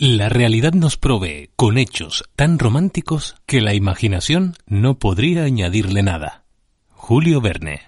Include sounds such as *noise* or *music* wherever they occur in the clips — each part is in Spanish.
La realidad nos provee con hechos tan románticos que la imaginación no podría añadirle nada. Julio Verne.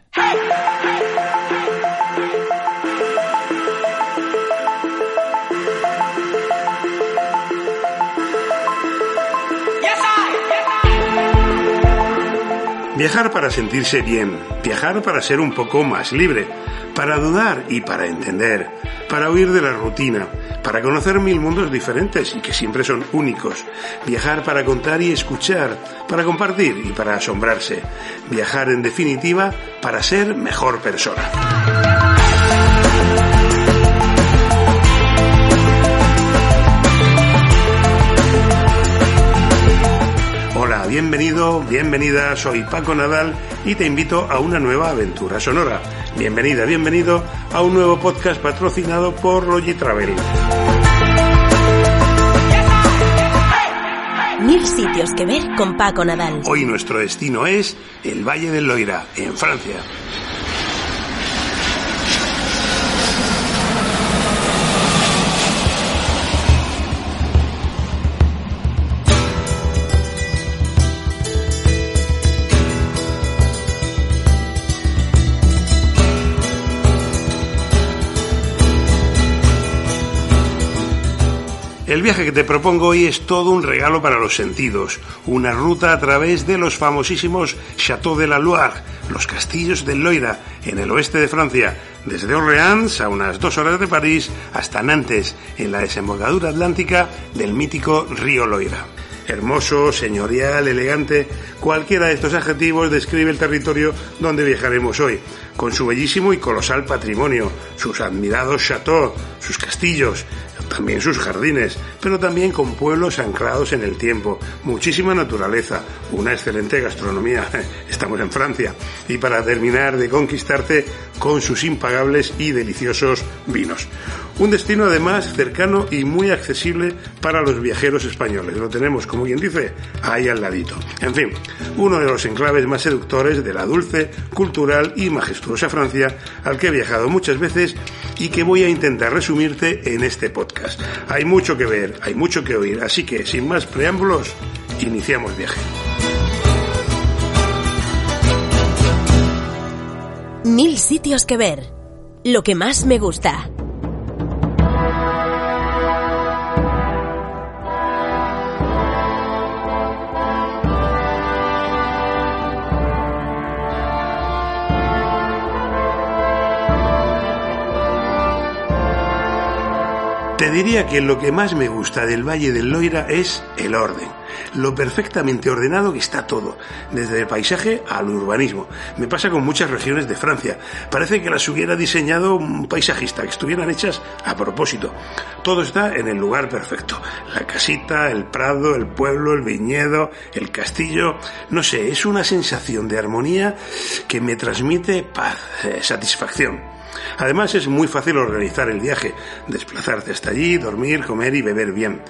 Viajar para sentirse bien, viajar para ser un poco más libre, para dudar y para entender, para huir de la rutina, para conocer mil mundos diferentes y que siempre son únicos, viajar para contar y escuchar, para compartir y para asombrarse, viajar en definitiva para ser mejor persona. Bienvenido, bienvenida, soy Paco Nadal y te invito a una nueva aventura sonora. Bienvenida, bienvenido a un nuevo podcast patrocinado por Logitravel. Mil sitios que ver con Paco Nadal. Hoy nuestro destino es el Valle del Loira, en Francia. El viaje que te propongo hoy es todo un regalo para los sentidos, una ruta a través de los famosísimos Château de la Loire, los castillos del Loira, en el oeste de Francia, desde Orleans a unas dos horas de París hasta Nantes, en la desembocadura atlántica del mítico río Loira. Hermoso, señorial, elegante, cualquiera de estos adjetivos describe el territorio donde viajaremos hoy, con su bellísimo y colosal patrimonio, sus admirados chateaux, sus castillos, también sus jardines, pero también con pueblos anclados en el tiempo, muchísima naturaleza, una excelente gastronomía, *laughs* estamos en Francia, y para terminar de conquistarte con sus impagables y deliciosos vinos. Un destino además cercano y muy accesible para los viajeros españoles. Lo tenemos, como quien dice, ahí al ladito. En fin, uno de los enclaves más seductores de la dulce, cultural y majestuosa Francia al que he viajado muchas veces y que voy a intentar resumirte en este podcast. Hay mucho que ver, hay mucho que oír, así que sin más preámbulos, iniciamos viaje. Mil sitios que ver. Lo que más me gusta. Te diría que lo que más me gusta del Valle del Loira es el orden, lo perfectamente ordenado que está todo, desde el paisaje al urbanismo. Me pasa con muchas regiones de Francia. Parece que las hubiera diseñado un paisajista, que estuvieran hechas a propósito. Todo está en el lugar perfecto. La casita, el prado, el pueblo, el viñedo, el castillo. No sé, es una sensación de armonía que me transmite paz, eh, satisfacción. Además es muy fácil organizar el viaje, desplazarte hasta allí, dormir, comer y beber bien.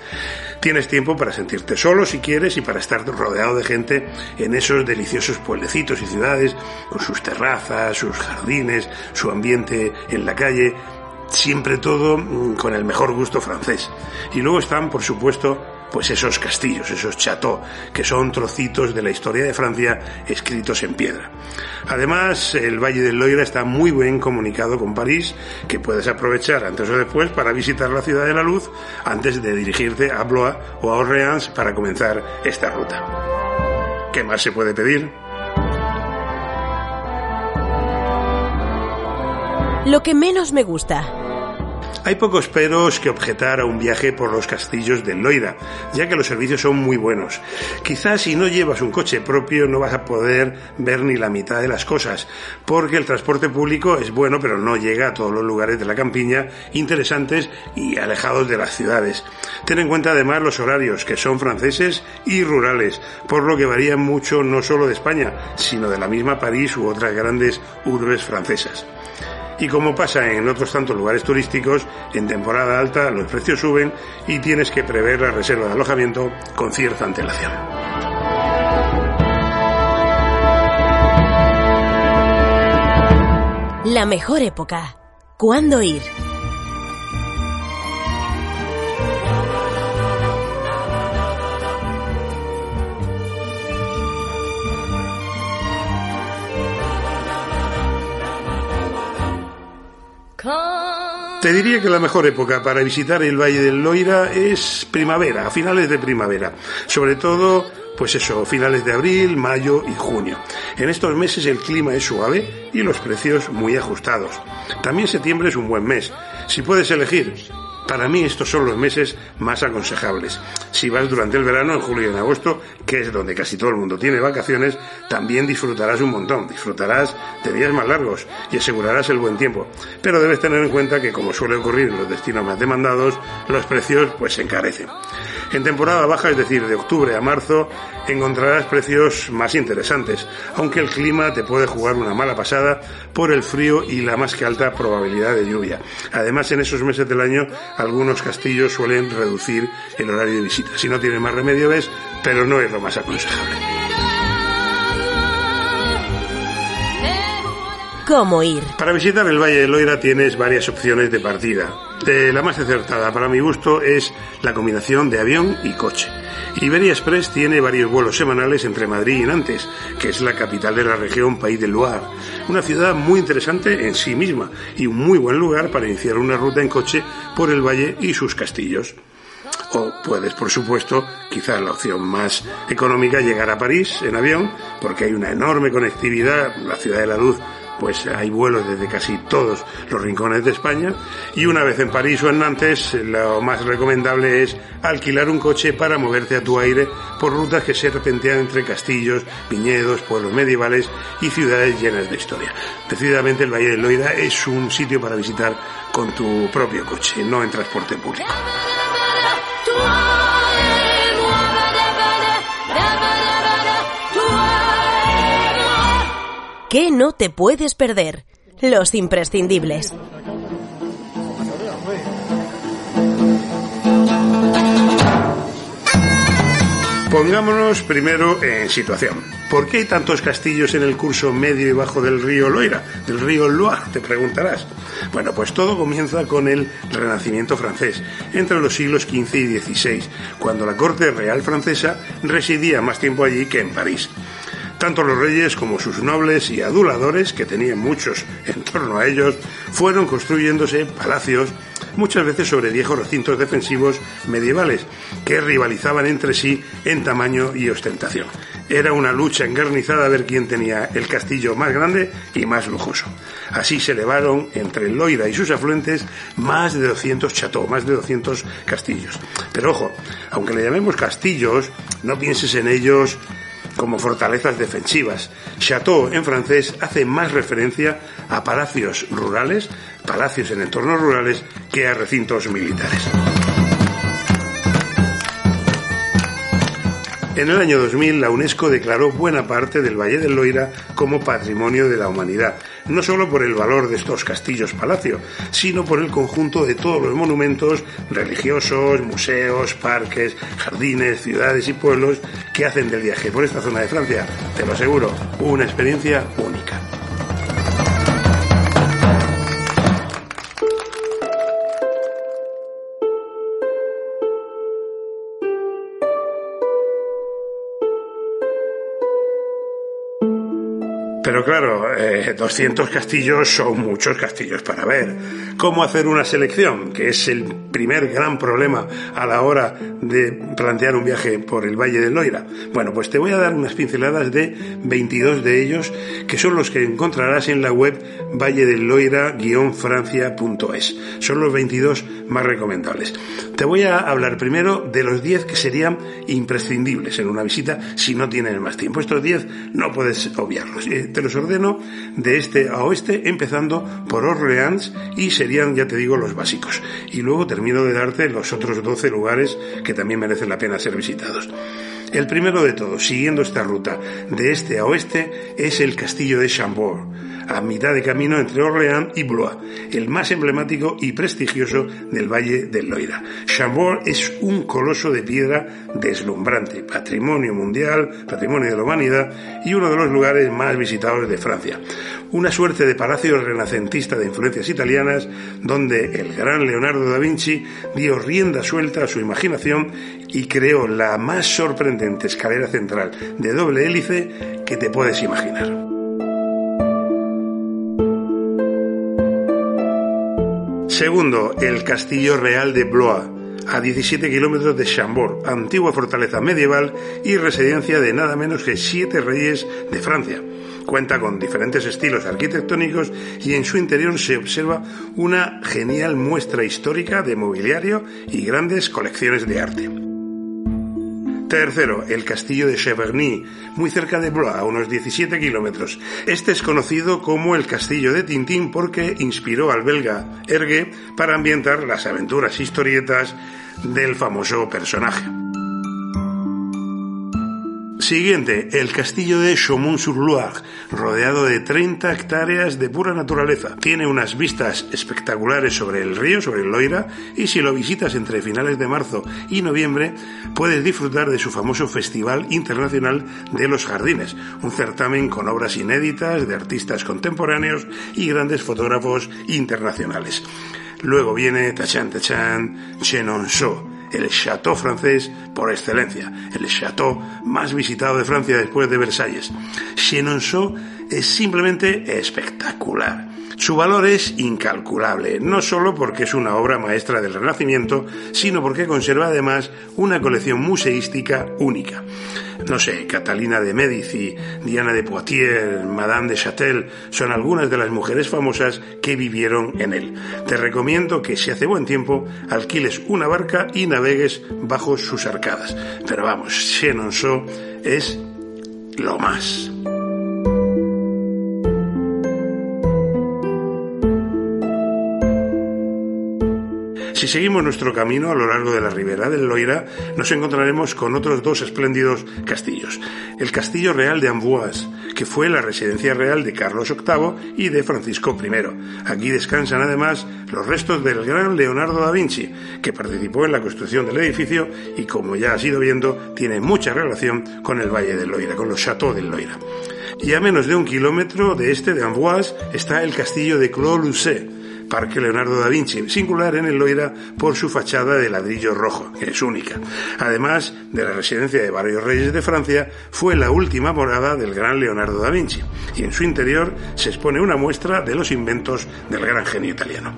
Tienes tiempo para sentirte solo si quieres y para estar rodeado de gente en esos deliciosos pueblecitos y ciudades, con sus terrazas, sus jardines, su ambiente en la calle, siempre todo mm, con el mejor gusto francés. Y luego están, por supuesto, pues esos castillos, esos chateaux, que son trocitos de la historia de Francia escritos en piedra. Además, el Valle del Loira está muy bien comunicado con París, que puedes aprovechar antes o después para visitar la ciudad de la luz antes de dirigirte a Blois o a Orleans para comenzar esta ruta. ¿Qué más se puede pedir? Lo que menos me gusta. Hay pocos peros que objetar a un viaje por los castillos del Loira, ya que los servicios son muy buenos. Quizás si no llevas un coche propio no vas a poder ver ni la mitad de las cosas, porque el transporte público es bueno, pero no llega a todos los lugares de la campiña interesantes y alejados de las ciudades. Ten en cuenta además los horarios, que son franceses y rurales, por lo que varían mucho no solo de España, sino de la misma París u otras grandes urbes francesas. Y como pasa en otros tantos lugares turísticos, en temporada alta los precios suben y tienes que prever la reserva de alojamiento con cierta antelación. La mejor época. ¿Cuándo ir? Te diría que la mejor época para visitar el Valle del Loira es primavera, a finales de primavera. Sobre todo, pues eso, finales de abril, mayo y junio. En estos meses el clima es suave y los precios muy ajustados. También septiembre es un buen mes. Si puedes elegir, para mí estos son los meses más aconsejables. Si vas durante el verano, en julio y en agosto, que es donde casi todo el mundo tiene vacaciones, también disfrutarás un montón, disfrutarás de días más largos y asegurarás el buen tiempo. Pero debes tener en cuenta que como suele ocurrir en los destinos más demandados, los precios pues se encarecen. En temporada baja, es decir, de octubre a marzo, encontrarás precios más interesantes, aunque el clima te puede jugar una mala pasada por el frío y la más que alta probabilidad de lluvia. Además, en esos meses del año, algunos castillos suelen reducir el horario de visita. Si no tiene más remedio, ves, pero no es lo más aconsejable. ¿Cómo ir? Para visitar el Valle de Loira tienes varias opciones de partida. La más acertada para mi gusto es la combinación de avión y coche. Iberia Express tiene varios vuelos semanales entre Madrid y Nantes, que es la capital de la región País del Loire. Una ciudad muy interesante en sí misma y un muy buen lugar para iniciar una ruta en coche por el valle y sus castillos. O puedes, por supuesto, quizás la opción más económica, llegar a París en avión, porque hay una enorme conectividad, la ciudad de la luz pues hay vuelos desde casi todos los rincones de España y una vez en París o en Nantes lo más recomendable es alquilar un coche para moverte a tu aire por rutas que se serpentean entre castillos, viñedos, pueblos medievales y ciudades llenas de historia. Decididamente el Valle del Loira es un sitio para visitar con tu propio coche, no en transporte público. ¿Qué no te puedes perder? Los imprescindibles. Pongámonos primero en situación. ¿Por qué hay tantos castillos en el curso medio y bajo del río Loira, del río Loire, te preguntarás? Bueno, pues todo comienza con el Renacimiento francés, entre los siglos XV y XVI, cuando la corte real francesa residía más tiempo allí que en París. Tanto los reyes como sus nobles y aduladores, que tenían muchos *laughs* en torno a ellos, fueron construyéndose palacios, muchas veces sobre viejos recintos defensivos medievales, que rivalizaban entre sí en tamaño y ostentación. Era una lucha engarnizada a ver quién tenía el castillo más grande y más lujoso. Así se elevaron entre Loira y sus afluentes más de 200 chateaux, más de 200 castillos. Pero ojo, aunque le llamemos castillos, no pienses en ellos como fortalezas defensivas. Chateau en francés hace más referencia a palacios rurales, palacios en entornos rurales, que a recintos militares. En el año 2000, la UNESCO declaró buena parte del Valle del Loira como patrimonio de la humanidad, no solo por el valor de estos castillos-palacio, sino por el conjunto de todos los monumentos religiosos, museos, parques, jardines, ciudades y pueblos que hacen del viaje por esta zona de Francia, te lo aseguro, una experiencia única. Pero claro, 200 eh, castillos son muchos castillos para ver. ¿Cómo hacer una selección? Que es el primer gran problema a la hora de plantear un viaje por el Valle del Loira. Bueno, pues te voy a dar unas pinceladas de 22 de ellos, que son los que encontrarás en la web valledelloira-francia.es. Son los 22 más recomendables. Te voy a hablar primero de los 10 que serían imprescindibles en una visita si no tienes más tiempo. Estos 10 no puedes obviarlos. Eh, te los ordeno de este a oeste, empezando por Orleans y ya te digo, los básicos. Y luego termino de darte los otros 12 lugares que también merecen la pena ser visitados. El primero de todos, siguiendo esta ruta de este a oeste, es el castillo de Chambord a mitad de camino entre Orléans y Blois, el más emblemático y prestigioso del Valle del Loira. Chambord es un coloso de piedra deslumbrante, patrimonio mundial, patrimonio de la humanidad y uno de los lugares más visitados de Francia. Una suerte de palacio renacentista de influencias italianas donde el gran Leonardo da Vinci dio rienda suelta a su imaginación y creó la más sorprendente escalera central de doble hélice que te puedes imaginar. Segundo, el Castillo Real de Blois, a 17 kilómetros de Chambord, antigua fortaleza medieval y residencia de nada menos que siete reyes de Francia. Cuenta con diferentes estilos arquitectónicos y en su interior se observa una genial muestra histórica de mobiliario y grandes colecciones de arte. Tercero, el castillo de Cheverny, muy cerca de Blois, a unos 17 kilómetros. Este es conocido como el castillo de Tintín porque inspiró al belga Hergé para ambientar las aventuras historietas del famoso personaje. Siguiente, el castillo de Chaumont-sur-Loire, rodeado de 30 hectáreas de pura naturaleza. Tiene unas vistas espectaculares sobre el río, sobre el Loira, y si lo visitas entre finales de marzo y noviembre, puedes disfrutar de su famoso Festival Internacional de los Jardines, un certamen con obras inéditas de artistas contemporáneos y grandes fotógrafos internacionales. Luego viene Tachan Tachan Chenonceau, el chateau francés por excelencia, el chateau más visitado de Francia después de Versalles. Chenonceau es simplemente espectacular. Su valor es incalculable, no solo porque es una obra maestra del Renacimiento, sino porque conserva además una colección museística única. No sé, Catalina de Medici, Diana de Poitiers, Madame de Châtel son algunas de las mujeres famosas que vivieron en él. Te recomiendo que si hace buen tiempo alquiles una barca y navegues bajo sus arcadas. Pero vamos, Chenonceau es lo más. Si seguimos nuestro camino a lo largo de la ribera del Loira, nos encontraremos con otros dos espléndidos castillos. El Castillo Real de Amboise, que fue la residencia real de Carlos VIII y de Francisco I. Aquí descansan además los restos del gran Leonardo da Vinci, que participó en la construcción del edificio y, como ya has ido viendo, tiene mucha relación con el Valle del Loira, con los Chateaux del Loira. Y a menos de un kilómetro de este de Amboise está el castillo de Clos-Lucé, Parque Leonardo da Vinci, singular en el Loira por su fachada de ladrillo rojo, que es única. Además de la residencia de varios reyes de Francia, fue la última morada del gran Leonardo da Vinci, y en su interior se expone una muestra de los inventos del gran genio italiano.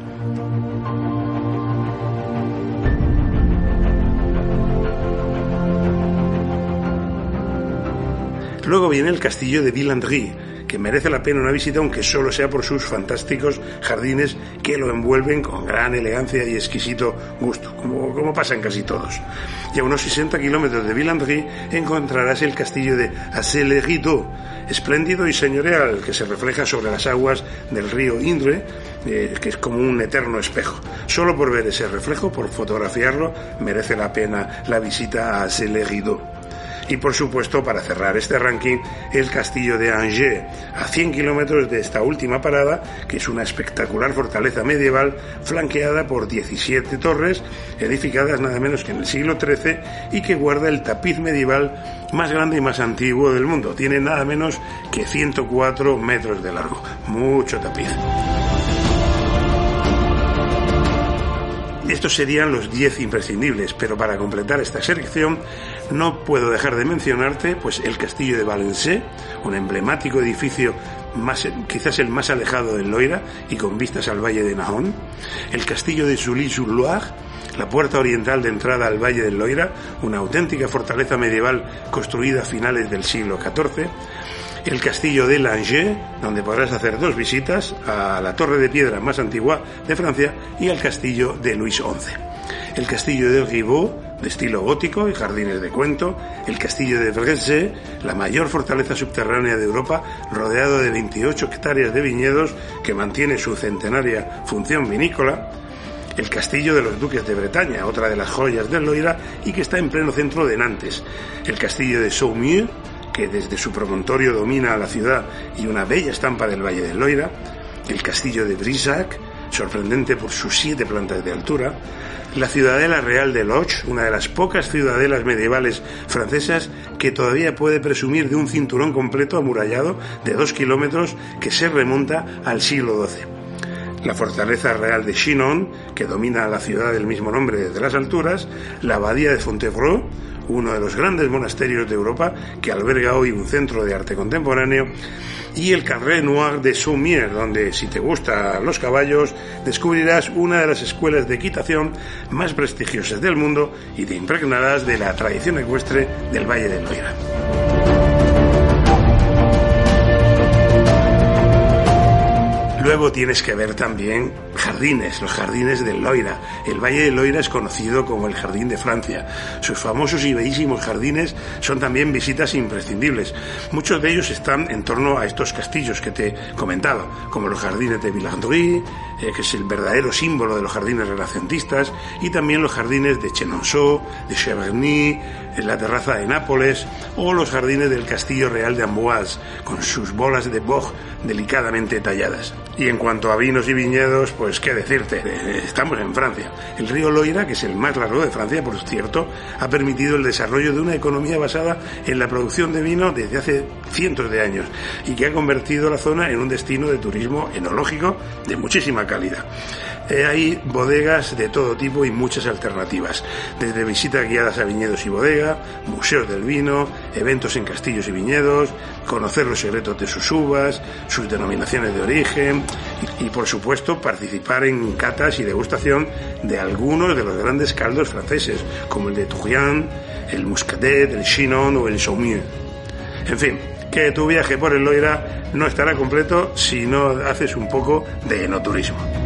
Luego viene el castillo de Villandry, que merece la pena una visita aunque solo sea por sus fantásticos jardines que lo envuelven con gran elegancia y exquisito gusto, como, como pasa en casi todos. Y a unos 60 kilómetros de Villandry encontrarás el castillo de Assel-Rideau, espléndido y señorial que se refleja sobre las aguas del río Indre, eh, que es como un eterno espejo. Solo por ver ese reflejo, por fotografiarlo, merece la pena la visita a Assel-Rideau. Y por supuesto, para cerrar este ranking, el castillo de Angers, a 100 kilómetros de esta última parada, que es una espectacular fortaleza medieval flanqueada por 17 torres, edificadas nada menos que en el siglo XIII y que guarda el tapiz medieval más grande y más antiguo del mundo. Tiene nada menos que 104 metros de largo. Mucho tapiz. Estos serían los 10 imprescindibles, pero para completar esta selección no puedo dejar de mencionarte pues el castillo de Valencé, un emblemático edificio quizás el más alejado del Loira y con vistas al valle de Nahon, el castillo de Sully-sur-Loire, la puerta oriental de entrada al Valle del Loira, una auténtica fortaleza medieval construida a finales del siglo XIV, el castillo de Langeais, donde podrás hacer dos visitas a la torre de piedra más antigua de Francia y al castillo de Luis XI. El castillo de Ribot, de estilo gótico y jardines de cuento, el castillo de Bresse, la mayor fortaleza subterránea de Europa, rodeado de 28 hectáreas de viñedos que mantiene su centenaria función vinícola, el castillo de los duques de Bretaña, otra de las joyas del Loira y que está en pleno centro de Nantes, el castillo de Saumur, que desde su promontorio domina la ciudad y una bella estampa del Valle del Loira, el castillo de Brissac, sorprendente por sus siete plantas de altura, la ciudadela real de Loch, una de las pocas ciudadelas medievales francesas que todavía puede presumir de un cinturón completo amurallado de dos kilómetros que se remonta al siglo XII. La fortaleza real de Chinon, que domina la ciudad del mismo nombre desde las alturas, la abadía de Fontevraud, uno de los grandes monasterios de Europa que alberga hoy un centro de arte contemporáneo, y el Carré Noir de Saumier, donde si te gustan los caballos, descubrirás una de las escuelas de equitación más prestigiosas del mundo y te impregnarás de la tradición ecuestre del Valle del Loira. Luego tienes que ver también jardines, los jardines del Loira. El Valle del Loira es conocido como el Jardín de Francia. Sus famosos y bellísimos jardines son también visitas imprescindibles. Muchos de ellos están en torno a estos castillos que te he comentado, como los jardines de Villandry, eh, que es el verdadero símbolo de los jardines renacentistas, y también los jardines de Chenonceau, de Cheverny, en la terraza de Nápoles, o los jardines del Castillo Real de Amboise, con sus bolas de boj delicadamente talladas. Y en cuanto a vinos y viñedos, pues qué decirte, eh, estamos en Francia. El río Loira, que es el más largo de Francia, por cierto, ha permitido el desarrollo de una economía basada en la producción de vino desde hace cientos de años y que ha convertido la zona en un destino de turismo enológico de muchísima calidad. Eh, hay bodegas de todo tipo y muchas alternativas, desde visitas guiadas a viñedos y bodega, museos del vino, eventos en castillos y viñedos, conocer los secretos de sus uvas, sus denominaciones de origen y, por supuesto participar en catas y degustación de algunos de los grandes caldos franceses, como el de Tourian, el Muscadet, el Chinon o el Saumur. En fin, que tu viaje por el Loira no estará completo si no haces un poco de enoturismo.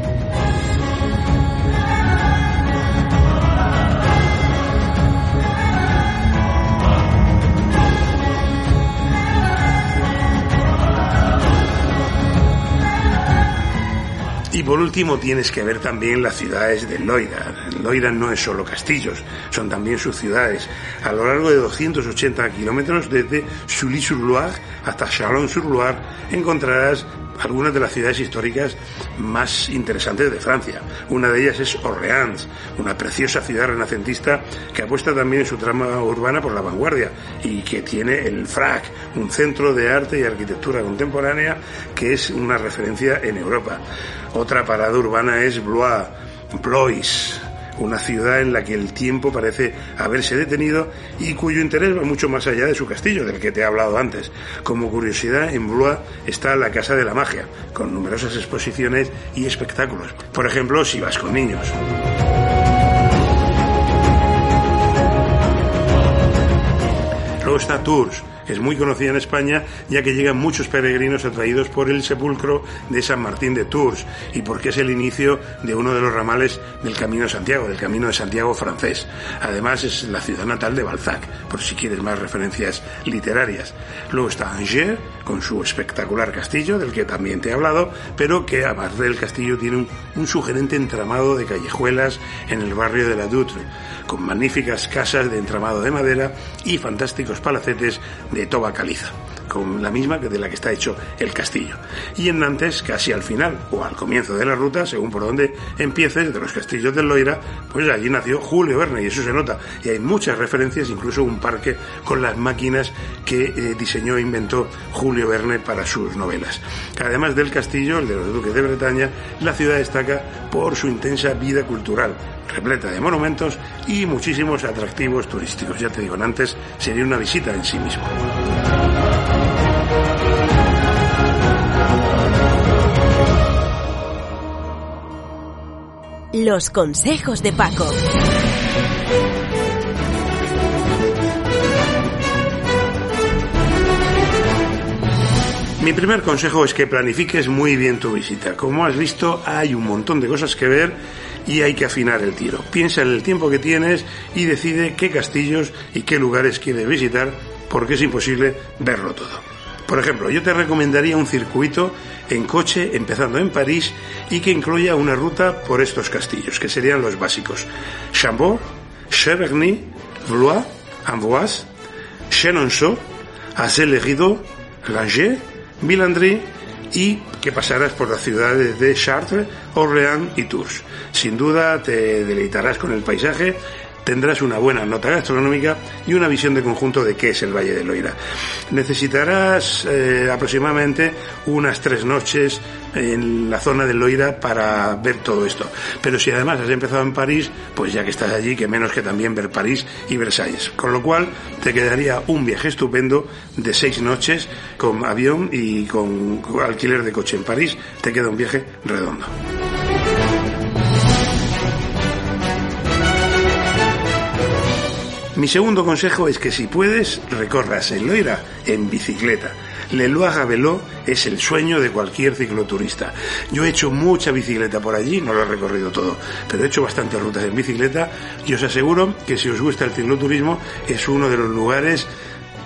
Y por último tienes que ver también las ciudades de Loira. Loira no es solo castillos, son también sus ciudades. A lo largo de 280 kilómetros desde Sully-sur-Loire hasta Chalon-sur-Loire encontrarás algunas de las ciudades históricas más interesantes de Francia. Una de ellas es Orleans, una preciosa ciudad renacentista que apuesta también en su trama urbana por la vanguardia y que tiene el FRAC, un centro de arte y arquitectura contemporánea que es una referencia en Europa. Otra parada urbana es Blois, Blois, una ciudad en la que el tiempo parece haberse detenido y cuyo interés va mucho más allá de su castillo, del que te he hablado antes. Como curiosidad, en Blois está la Casa de la Magia, con numerosas exposiciones y espectáculos. Por ejemplo, si vas con niños. Luego está Tours, es muy conocida en España ya que llegan muchos peregrinos atraídos por el sepulcro de San Martín de Tours y porque es el inicio de uno de los ramales del Camino de Santiago, del Camino de Santiago francés. Además es la ciudad natal de Balzac, por si quieres más referencias literarias. Luego está Angers, con su espectacular castillo, del que también te he hablado, pero que aparte del castillo tiene un, un sugerente entramado de callejuelas en el barrio de la Doutre, con magníficas casas de entramado de madera y fantásticos palacetes de toba caliza, la misma que de la que está hecho el castillo. Y en Nantes, casi al final o al comienzo de la ruta, según por donde empieces, de los castillos del Loira, pues allí nació Julio Verne y eso se nota. Y hay muchas referencias, incluso un parque con las máquinas que eh, diseñó e inventó Julio Verne para sus novelas. Además del castillo, el de los duques de Bretaña, la ciudad destaca por su intensa vida cultural, repleta de monumentos y muchísimos atractivos turísticos. Ya te digo, antes sería una visita en sí mismo. Los consejos de Paco. Mi primer consejo es que planifiques muy bien tu visita. Como has visto, hay un montón de cosas que ver y hay que afinar el tiro. Piensa en el tiempo que tienes y decide qué castillos y qué lugares quieres visitar porque es imposible verlo todo. Por ejemplo, yo te recomendaría un circuito en coche empezando en París y que incluya una ruta por estos castillos, que serían los básicos. Chambord, Cheverny, Blois, Amboise, Chenonceau, Azay-le-Rideau, Langeais, Villandry y que pasarás por las ciudades de Chartres, Orléans y Tours. Sin duda te deleitarás con el paisaje, tendrás una buena nota gastronómica y una visión de conjunto de qué es el Valle del Loira. Necesitarás eh, aproximadamente unas tres noches en la zona del Loira para ver todo esto. Pero si además has empezado en París, pues ya que estás allí, que menos que también ver París y Versalles. Con lo cual te quedaría un viaje estupendo de seis noches con avión y con alquiler de coche en París. Te queda un viaje redondo. Mi segundo consejo es que si puedes, recorras el Loira en bicicleta. Le Loire Veló es el sueño de cualquier cicloturista. Yo he hecho mucha bicicleta por allí, no lo he recorrido todo, pero he hecho bastantes rutas en bicicleta y os aseguro que si os gusta el cicloturismo es uno de los lugares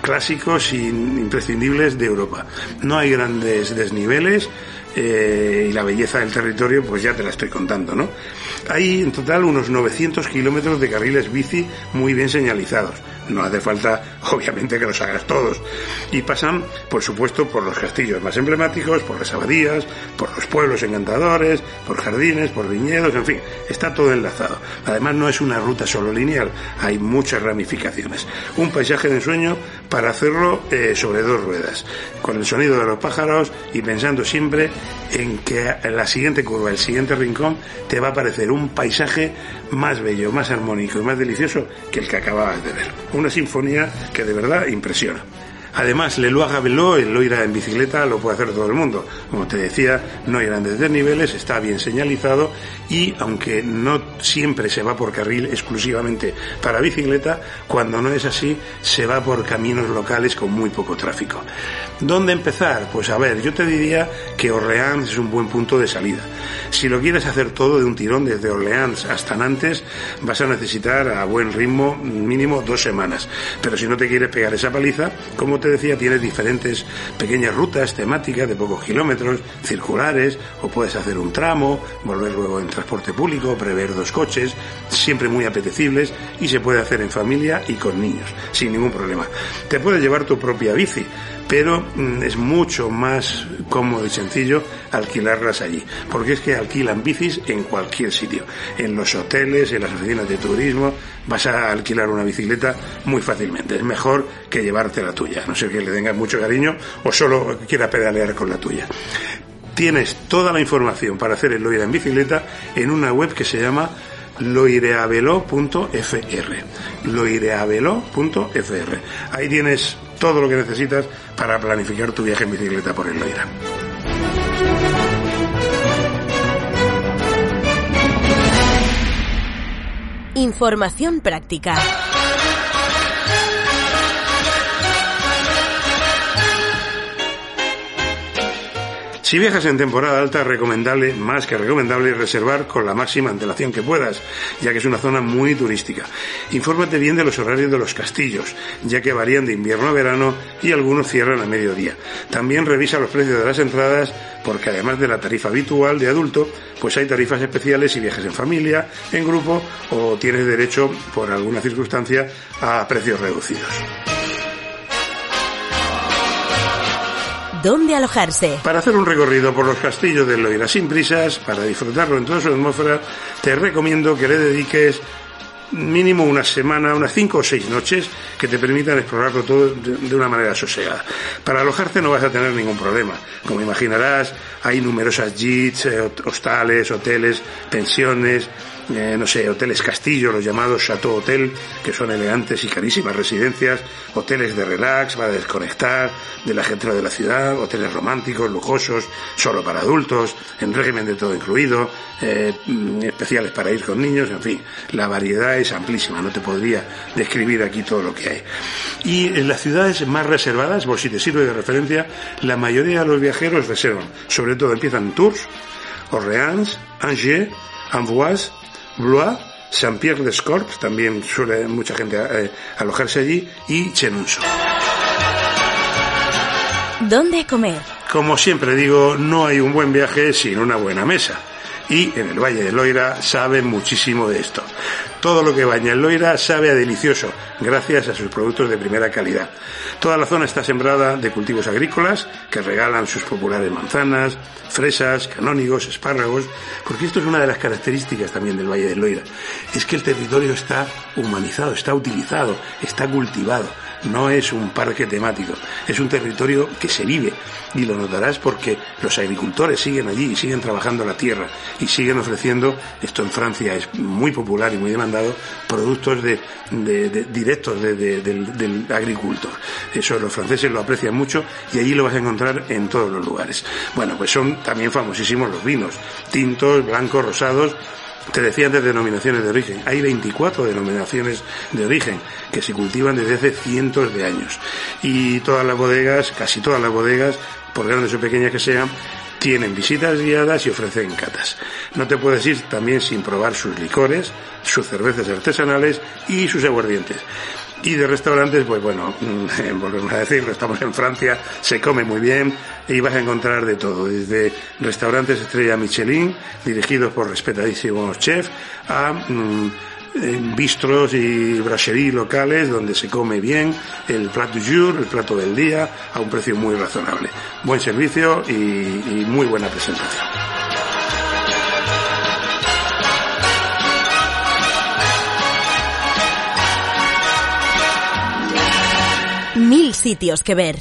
clásicos e imprescindibles de Europa. No hay grandes desniveles, eh, y la belleza del territorio, pues ya te la estoy contando, ¿no? Hay en total unos 900 kilómetros de carriles bici muy bien señalizados. No hace falta, *laughs* obviamente, que los hagas todos. Y pasan, por supuesto, por los castillos más emblemáticos, por las abadías, por los pueblos encantadores, por jardines, por viñedos, en fin, está todo enlazado. Además, no es una ruta solo lineal, hay muchas ramificaciones. Un paisaje de ensueño para hacerlo eh, sobre dos ruedas, con el sonido de los pájaros y pensando siempre en que en la siguiente curva, el siguiente rincón, te va a parecer un paisaje más bello, más armónico y más delicioso que el que acababas de ver. Una sinfonía que de verdad impresiona. Además, le Loire Veló, el Loira en bicicleta, lo puede hacer todo el mundo. Como te decía, no hay grandes desniveles, está bien señalizado y aunque no siempre se va por carril exclusivamente para bicicleta, cuando no es así, se va por caminos locales con muy poco tráfico. ¿Dónde empezar? Pues a ver, yo te diría que Orleans es un buen punto de salida. Si lo quieres hacer todo de un tirón desde Orleans hasta Nantes, vas a necesitar a buen ritmo mínimo dos semanas. Pero si no te quieres pegar esa paliza, como te decía, tienes diferentes pequeñas rutas temáticas de pocos kilómetros, circulares, o puedes hacer un tramo, volver luego en transporte público, prever dos coches, siempre muy apetecibles y se puede hacer en familia y con niños, sin ningún problema. Te puedes llevar tu propia bici, pero mm, es mucho más cómodo y sencillo alquilarlas allí, porque es que alquilan bicis en cualquier sitio, en los hoteles, en las oficinas de turismo, vas a alquilar una bicicleta muy fácilmente, es mejor que llevarte la tuya, no sé que le tengas mucho cariño o solo quiera pedalear con la tuya. Tienes toda la información para hacer el Loira en bicicleta en una web que se llama loireavelo.fr. Loireavelo.fr. Ahí tienes todo lo que necesitas para planificar tu viaje en bicicleta por el Loira. Información práctica. Si viajas en temporada alta, recomendable, más que recomendable, reservar con la máxima antelación que puedas, ya que es una zona muy turística. Infórmate bien de los horarios de los castillos, ya que varían de invierno a verano y algunos cierran a mediodía. También revisa los precios de las entradas, porque además de la tarifa habitual de adulto, pues hay tarifas especiales si viajas en familia, en grupo o tienes derecho, por alguna circunstancia, a precios reducidos. ¿Dónde alojarse? Para hacer un recorrido por los castillos del Loira sin prisas, para disfrutarlo en toda su atmósfera, te recomiendo que le dediques mínimo una semana, unas cinco o seis noches que te permitan explorarlo todo de, una manera sosegada. Para alojarte no vas a tener ningún problema. Como imaginarás, hay numerosas jeets, eh, hostales, hoteles, pensiones, eh, no sé, hoteles castillo, los llamados Chateau Hotel, que son elegantes y carísimas residencias, hoteles de relax para desconectar del ajetreo de la ciudad, hoteles románticos, lujosos, solo para adultos, en régimen de todo incluido, eh, especiales para ir con niños, en fin, la variedad es amplísima, no te podría describir aquí todo lo que hay. Y en las ciudades más reservadas, por si te sirve de referencia, la mayoría de los viajeros reservan, sobre todo empiezan Tours, Orleans, Angers, Amboise, Blois, Saint-Pierre-des-Corps, también suele mucha gente eh, alojarse allí, y Chenonceau. ¿Dónde comer? Como siempre digo, no hay un buen viaje sin una buena mesa. Y en el Valle de Loira saben muchísimo de esto. Todo lo que baña el Loira sabe a delicioso, gracias a sus productos de primera calidad. Toda la zona está sembrada de cultivos agrícolas que regalan sus populares manzanas, fresas, canónigos, espárragos, porque esto es una de las características también del Valle del Loira. Es que el territorio está humanizado, está utilizado, está cultivado no es un parque temático, es un territorio que se vive y lo notarás porque los agricultores siguen allí y siguen trabajando la tierra y siguen ofreciendo, esto en Francia es muy popular y muy demandado, productos de, directos del, agricultor. Eso los franceses lo aprecian mucho y allí lo vas a encontrar en todos los lugares. Bueno, pues son también famosísimos los vinos, tintos, blancos, rosados, te decía de denominaciones de origen. Hay 24 denominaciones de origen que se cultivan desde hace cientos de años. Y todas las bodegas, casi todas las bodegas, por grandes o pequeñas que sean, tienen visitas guiadas y ofrecen catas. No te puedes ir también sin probar sus licores, sus cervezas artesanales y sus aguardientes. Y de restaurantes, pues bueno, *laughs* volvemos a decirlo, estamos en Francia, se come muy bien y vas a encontrar de todo, desde restaurantes estrella Michelin, dirigidos por respetadísimos chefs, a mm, bistros y brasserie locales donde se come bien, el plato du jour, el plato del día, a un precio muy razonable. Buen servicio y muy buena presentación. Sitios que ver.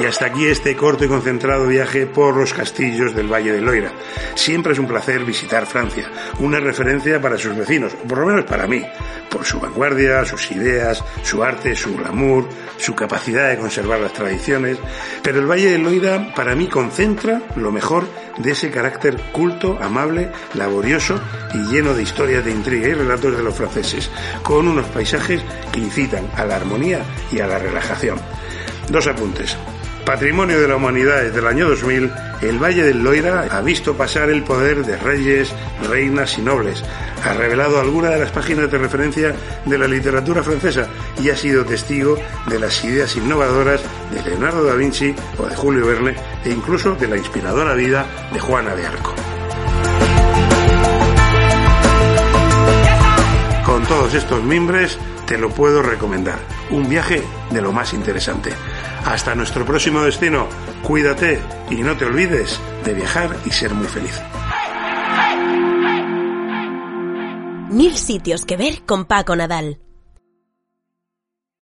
Y hasta aquí este corto y concentrado viaje por los castillos del Valle del Loira. Siempre es un placer visitar Francia, una referencia para sus vecinos, por lo menos para mí, por su vanguardia, sus ideas, su arte, su glamour, su capacidad de conservar las tradiciones. Pero el Valle del Loira para mí concentra lo mejor de ese carácter culto, amable, laborioso y lleno de historias de intriga y relatos de los franceses, con unos paisajes que incitan a la armonía y a la relajación. Dos apuntes. Patrimonio de la Humanidad desde el año 2000, el Valle del Loira ha visto pasar el poder de reyes, reinas y nobles, ha revelado algunas de las páginas de referencia de la literatura francesa y ha sido testigo de las ideas innovadoras de Leonardo da Vinci o de Julio Verne e incluso de la inspiradora vida de Juana de Arco. Con todos estos mimbres te lo puedo recomendar. Un viaje de lo más interesante. Hasta nuestro próximo destino. Cuídate y no te olvides de viajar y ser muy feliz. Mil sitios que ver con Paco Nadal.